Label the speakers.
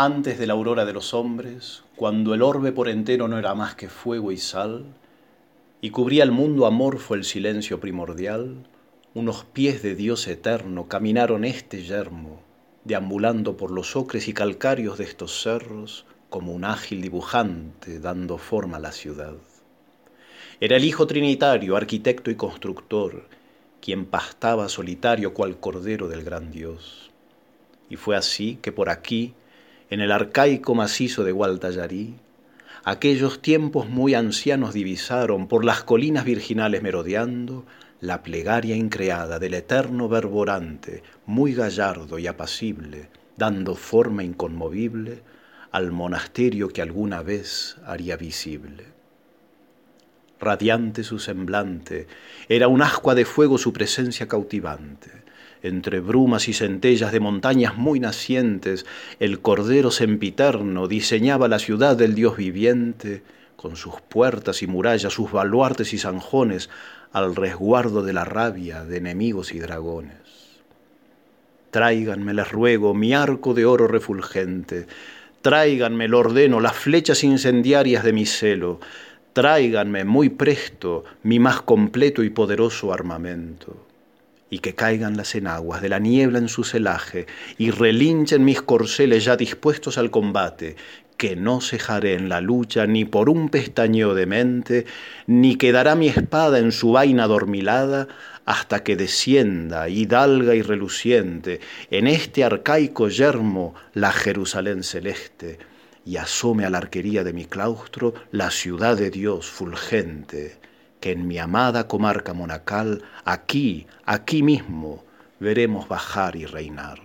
Speaker 1: Antes de la aurora de los hombres, cuando el orbe por entero no era más que fuego y sal, y cubría el mundo amorfo el silencio primordial, unos pies de Dios eterno caminaron este yermo, deambulando por los ocres y calcarios de estos cerros, como un ágil dibujante dando forma a la ciudad. Era el Hijo Trinitario, arquitecto y constructor, quien pastaba solitario cual cordero del gran Dios. Y fue así que por aquí, en el arcaico macizo de Gualtallarí, aquellos tiempos muy ancianos divisaron por las colinas virginales merodeando la plegaria increada del eterno verborante, muy gallardo y apacible, dando forma inconmovible al monasterio que alguna vez haría visible. Radiante su semblante, era un ascua de fuego su presencia cautivante entre brumas y centellas de montañas muy nacientes, el Cordero sempiterno diseñaba la ciudad del Dios viviente, con sus puertas y murallas, sus baluartes y zanjones, al resguardo de la rabia de enemigos y dragones. Tráiganme, les ruego, mi arco de oro refulgente, tráiganme, lo ordeno, las flechas incendiarias de mi celo, tráiganme muy presto mi más completo y poderoso armamento y que caigan las enaguas de la niebla en su celaje, y relinchen mis corceles ya dispuestos al combate, que no cejaré en la lucha ni por un pestañeo de mente, ni quedará mi espada en su vaina dormilada, hasta que descienda, hidalga y reluciente, en este arcaico yermo la Jerusalén celeste, y asome a la arquería de mi claustro la ciudad de Dios fulgente que en mi amada comarca monacal, aquí, aquí mismo, veremos bajar y reinar.